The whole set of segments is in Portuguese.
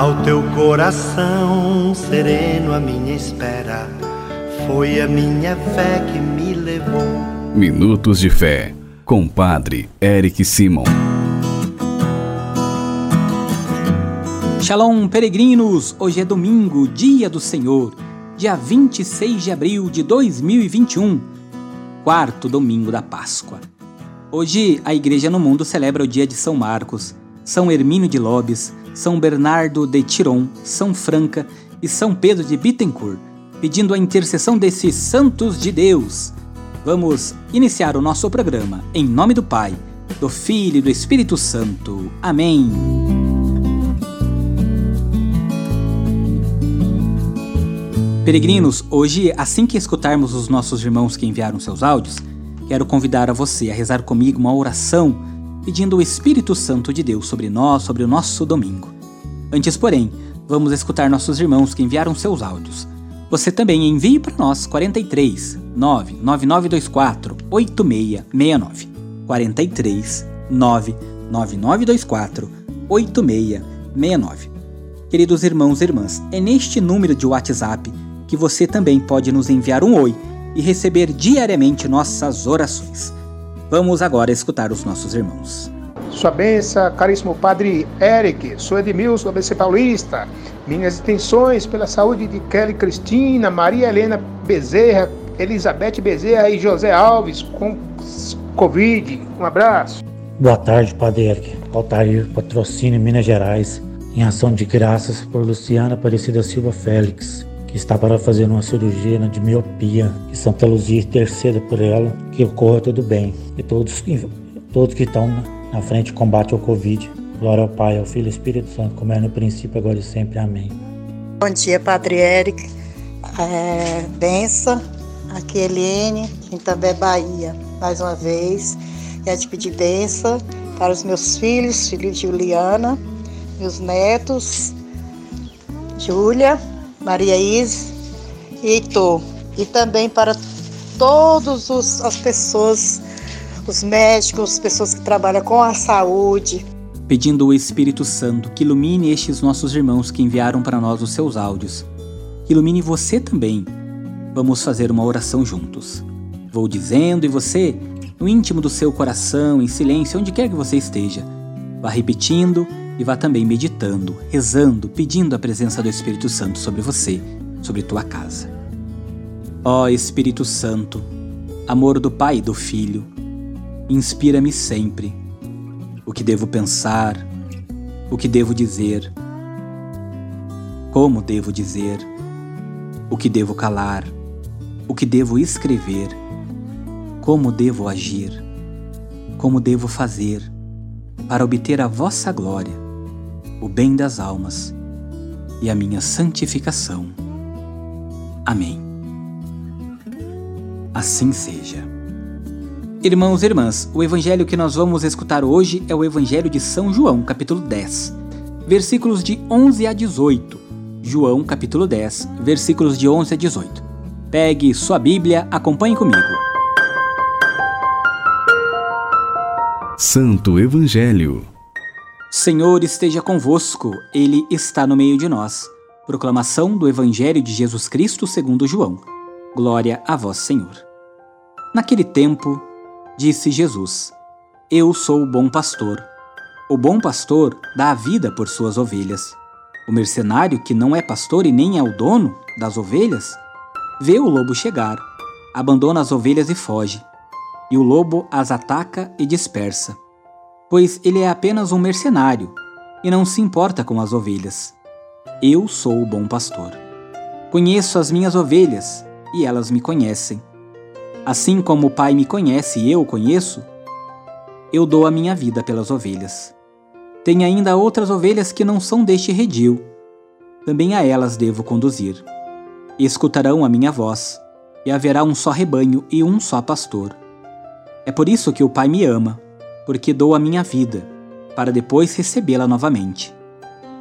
Ao teu coração sereno, a minha espera foi a minha fé que me levou. Minutos de Fé, com Padre Eric Simon. Shalom, peregrinos! Hoje é domingo, dia do Senhor, dia 26 de abril de 2021, quarto domingo da Páscoa. Hoje a Igreja no mundo celebra o dia de São Marcos, São Hermínio de Lobes, São Bernardo de Tiron, São Franca e São Pedro de Bittencourt, pedindo a intercessão desses santos de Deus. Vamos iniciar o nosso programa em nome do Pai, do Filho e do Espírito Santo. Amém. Peregrinos, hoje, assim que escutarmos os nossos irmãos que enviaram seus áudios, quero convidar a você a rezar comigo uma oração pedindo o Espírito Santo de Deus sobre nós, sobre o nosso domingo. Antes, porém, vamos escutar nossos irmãos que enviaram seus áudios. Você também envie para nós 43 99924 8669. 43 99924 8669. Queridos irmãos e irmãs, é neste número de WhatsApp que você também pode nos enviar um oi e receber diariamente nossas orações. Vamos agora escutar os nossos irmãos. Sua benção, caríssimo Padre Eric, sou Edmilson, ABC Paulista. Minhas intenções pela saúde de Kelly Cristina, Maria Helena Bezerra, Elizabeth Bezerra e José Alves com Covid. Um abraço. Boa tarde, Padre Eric. Altair, patrocínio Minas Gerais, em ação de graças por Luciana Aparecida Silva Félix que está para fazer uma cirurgia de miopia, que Santa Luzia interceda por ela, que ocorra tudo bem. E todos, todos que estão na frente combate ao Covid. Glória ao Pai, ao Filho e ao Espírito Santo, como é no princípio, agora e sempre. Amém. Bom dia, Padre Eric. É, benção. Aqui é em També, Bahia. Mais uma vez, quero te pedir benção para os meus filhos, filho de Juliana, meus netos, Júlia, Maria Is e. E também para todas as pessoas, os médicos, as pessoas que trabalham com a saúde. Pedindo o Espírito Santo que ilumine estes nossos irmãos que enviaram para nós os seus áudios. Ilumine você também. Vamos fazer uma oração juntos. Vou dizendo e você, no íntimo do seu coração, em silêncio, onde quer que você esteja, vá repetindo e vá também meditando, rezando, pedindo a presença do Espírito Santo sobre você, sobre tua casa. Ó Espírito Santo, amor do Pai e do Filho, inspira-me sempre. O que devo pensar, o que devo dizer, como devo dizer, o que devo calar, o que devo escrever, como devo agir, como devo fazer para obter a vossa glória o bem das almas e a minha santificação. Amém. Assim seja. Irmãos e irmãs, o evangelho que nós vamos escutar hoje é o Evangelho de São João, capítulo 10, versículos de 11 a 18. João, capítulo 10, versículos de 11 a 18. Pegue sua Bíblia, acompanhe comigo. Santo Evangelho Senhor esteja convosco, Ele está no meio de nós. Proclamação do Evangelho de Jesus Cristo segundo João. Glória a vós, Senhor. Naquele tempo, disse Jesus: Eu sou o bom pastor. O bom pastor dá a vida por suas ovelhas. O mercenário, que não é pastor e nem é o dono das ovelhas, vê o lobo chegar, abandona as ovelhas e foge. E o lobo as ataca e dispersa pois ele é apenas um mercenário e não se importa com as ovelhas. Eu sou o bom pastor. Conheço as minhas ovelhas e elas me conhecem. Assim como o Pai me conhece e eu o conheço, eu dou a minha vida pelas ovelhas. Tem ainda outras ovelhas que não são deste redil. Também a elas devo conduzir. Escutarão a minha voz, e haverá um só rebanho e um só pastor. É por isso que o Pai me ama porque dou a minha vida, para depois recebê-la novamente.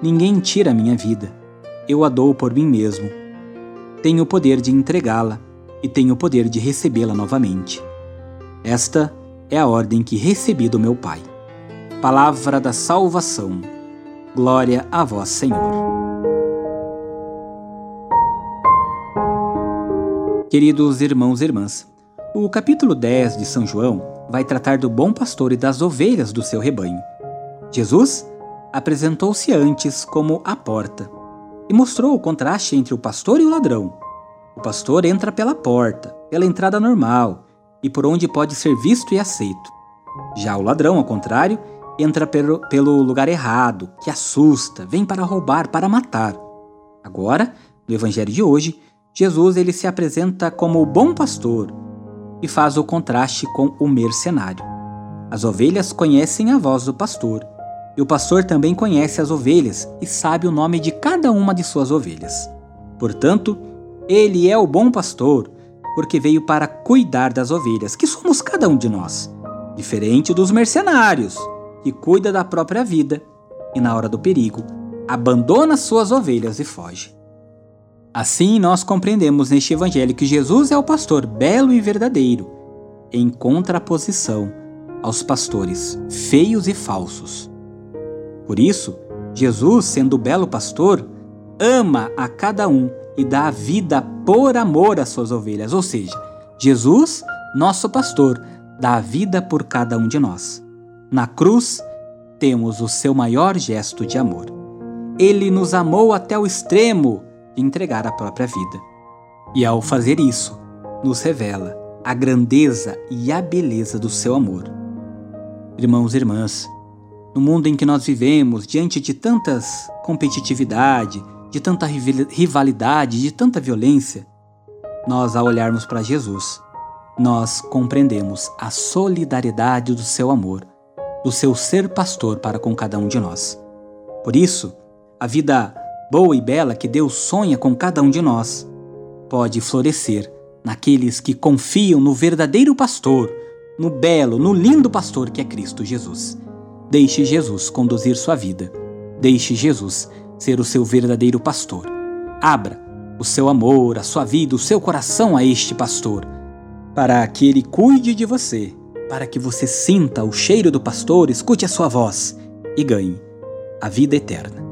Ninguém tira a minha vida, eu a dou por mim mesmo. Tenho o poder de entregá-la e tenho o poder de recebê-la novamente. Esta é a ordem que recebi do meu Pai. Palavra da salvação. Glória a vós, Senhor. Queridos irmãos e irmãs, o capítulo 10 de São João vai tratar do bom pastor e das ovelhas do seu rebanho. Jesus apresentou-se antes como a porta e mostrou o contraste entre o pastor e o ladrão. O pastor entra pela porta, pela entrada normal e por onde pode ser visto e aceito. Já o ladrão, ao contrário, entra pelo, pelo lugar errado, que assusta, vem para roubar, para matar. Agora, no evangelho de hoje, Jesus ele se apresenta como o bom pastor e faz o contraste com o mercenário. As ovelhas conhecem a voz do pastor, e o pastor também conhece as ovelhas e sabe o nome de cada uma de suas ovelhas. Portanto, ele é o bom pastor, porque veio para cuidar das ovelhas, que somos cada um de nós, diferente dos mercenários, que cuida da própria vida e na hora do perigo abandona suas ovelhas e foge. Assim, nós compreendemos neste evangelho que Jesus é o pastor belo e verdadeiro, em contraposição aos pastores feios e falsos. Por isso, Jesus, sendo o belo pastor, ama a cada um e dá a vida por amor às suas ovelhas, ou seja, Jesus, nosso pastor, dá a vida por cada um de nós. Na cruz, temos o seu maior gesto de amor. Ele nos amou até o extremo de entregar a própria vida. E ao fazer isso, nos revela a grandeza e a beleza do seu amor. Irmãos e irmãs, no mundo em que nós vivemos, diante de tantas competitividade, de tanta rivalidade, de tanta violência, nós, ao olharmos para Jesus, nós compreendemos a solidariedade do seu amor, do seu ser pastor para com cada um de nós. Por isso, a vida boa e bela que Deus sonha com cada um de nós pode florescer naqueles que confiam no verdadeiro pastor, no belo, no lindo pastor que é Cristo Jesus. Deixe Jesus conduzir sua vida. Deixe Jesus ser o seu verdadeiro pastor. Abra o seu amor, a sua vida, o seu coração a este pastor, para que ele cuide de você, para que você sinta o cheiro do pastor, escute a sua voz e ganhe a vida eterna.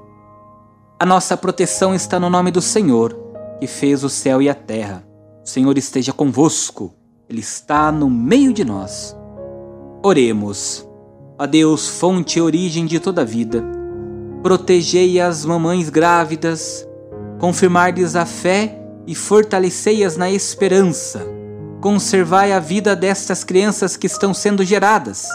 A nossa proteção está no nome do Senhor, que fez o céu e a terra. O Senhor esteja convosco, Ele está no meio de nós. Oremos. Ó Deus, fonte e origem de toda a vida, protegei as mamães grávidas, confirmar-lhes a fé e fortalecei-as na esperança. Conservai a vida destas crianças que estão sendo geradas.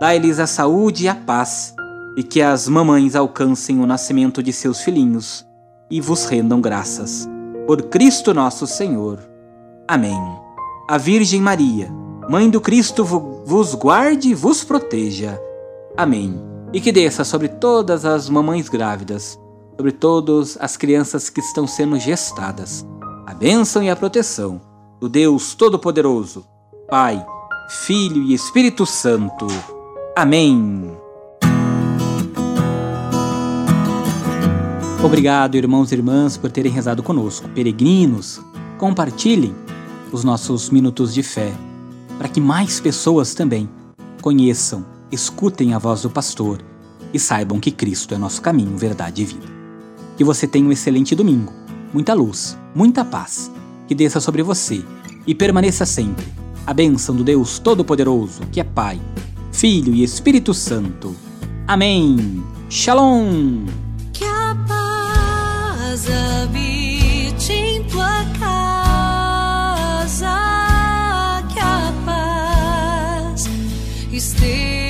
Dai-lhes a saúde e a paz, e que as mamães alcancem o nascimento de seus filhinhos e vos rendam graças. Por Cristo nosso Senhor. Amém. A Virgem Maria, Mãe do Cristo, vos guarde e vos proteja. Amém. E que desça sobre todas as mamães grávidas, sobre todas as crianças que estão sendo gestadas, a bênção e a proteção do Deus Todo-Poderoso, Pai, Filho e Espírito Santo. Amém. Obrigado, irmãos e irmãs, por terem rezado conosco. Peregrinos, compartilhem os nossos minutos de fé para que mais pessoas também conheçam, escutem a voz do pastor e saibam que Cristo é nosso caminho, verdade e vida. Que você tenha um excelente domingo, muita luz, muita paz, que desça sobre você e permaneça sempre a bênção do Deus Todo-Poderoso, que é Pai, Filho e Espírito Santo. Amém. Shalom. You stay.